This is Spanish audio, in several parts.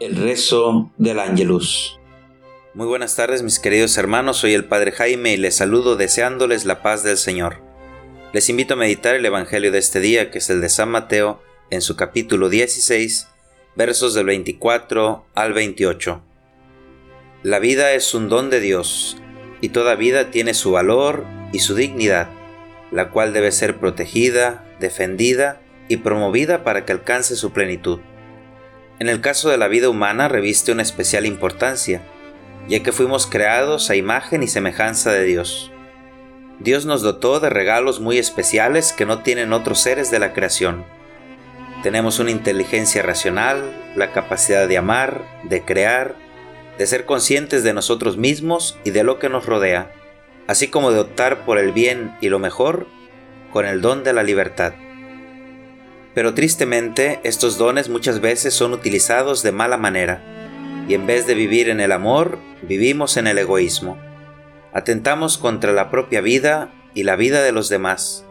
El rezo del Ángelus. Muy buenas tardes mis queridos hermanos, soy el Padre Jaime y les saludo deseándoles la paz del Señor. Les invito a meditar el Evangelio de este día, que es el de San Mateo, en su capítulo 16, versos del 24 al 28. La vida es un don de Dios, y toda vida tiene su valor y su dignidad, la cual debe ser protegida, defendida y promovida para que alcance su plenitud. En el caso de la vida humana reviste una especial importancia, ya que fuimos creados a imagen y semejanza de Dios. Dios nos dotó de regalos muy especiales que no tienen otros seres de la creación. Tenemos una inteligencia racional, la capacidad de amar, de crear, de ser conscientes de nosotros mismos y de lo que nos rodea, así como de optar por el bien y lo mejor con el don de la libertad. Pero tristemente estos dones muchas veces son utilizados de mala manera, y en vez de vivir en el amor, vivimos en el egoísmo. Atentamos contra la propia vida y la vida de los demás.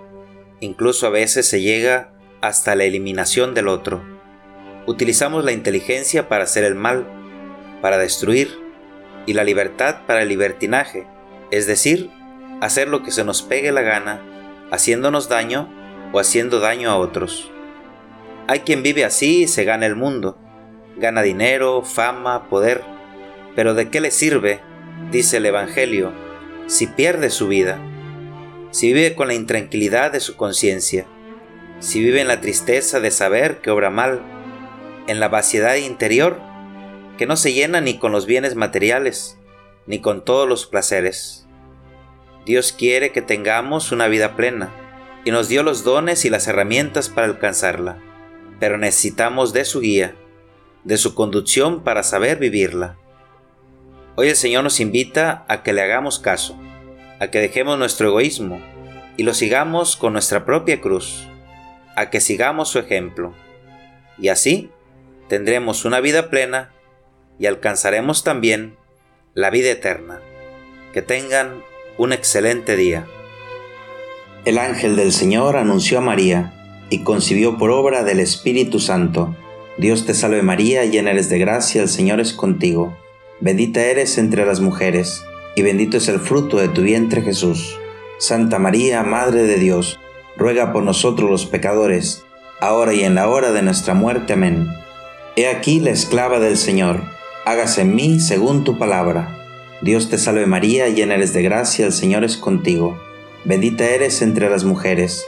Incluso a veces se llega hasta la eliminación del otro. Utilizamos la inteligencia para hacer el mal, para destruir, y la libertad para el libertinaje, es decir, hacer lo que se nos pegue la gana, haciéndonos daño o haciendo daño a otros. Hay quien vive así y se gana el mundo. Gana dinero, fama, poder. Pero ¿de qué le sirve, dice el Evangelio, si pierde su vida? Si vive con la intranquilidad de su conciencia. Si vive en la tristeza de saber que obra mal. En la vaciedad interior, que no se llena ni con los bienes materiales, ni con todos los placeres. Dios quiere que tengamos una vida plena y nos dio los dones y las herramientas para alcanzarla pero necesitamos de su guía, de su conducción para saber vivirla. Hoy el Señor nos invita a que le hagamos caso, a que dejemos nuestro egoísmo y lo sigamos con nuestra propia cruz, a que sigamos su ejemplo. Y así tendremos una vida plena y alcanzaremos también la vida eterna. Que tengan un excelente día. El ángel del Señor anunció a María y concibió por obra del Espíritu Santo. Dios te salve María, llena eres de gracia, el Señor es contigo. Bendita eres entre las mujeres, y bendito es el fruto de tu vientre Jesús. Santa María, Madre de Dios, ruega por nosotros los pecadores, ahora y en la hora de nuestra muerte. Amén. He aquí la esclava del Señor, hágase en mí según tu palabra. Dios te salve María, llena eres de gracia, el Señor es contigo. Bendita eres entre las mujeres,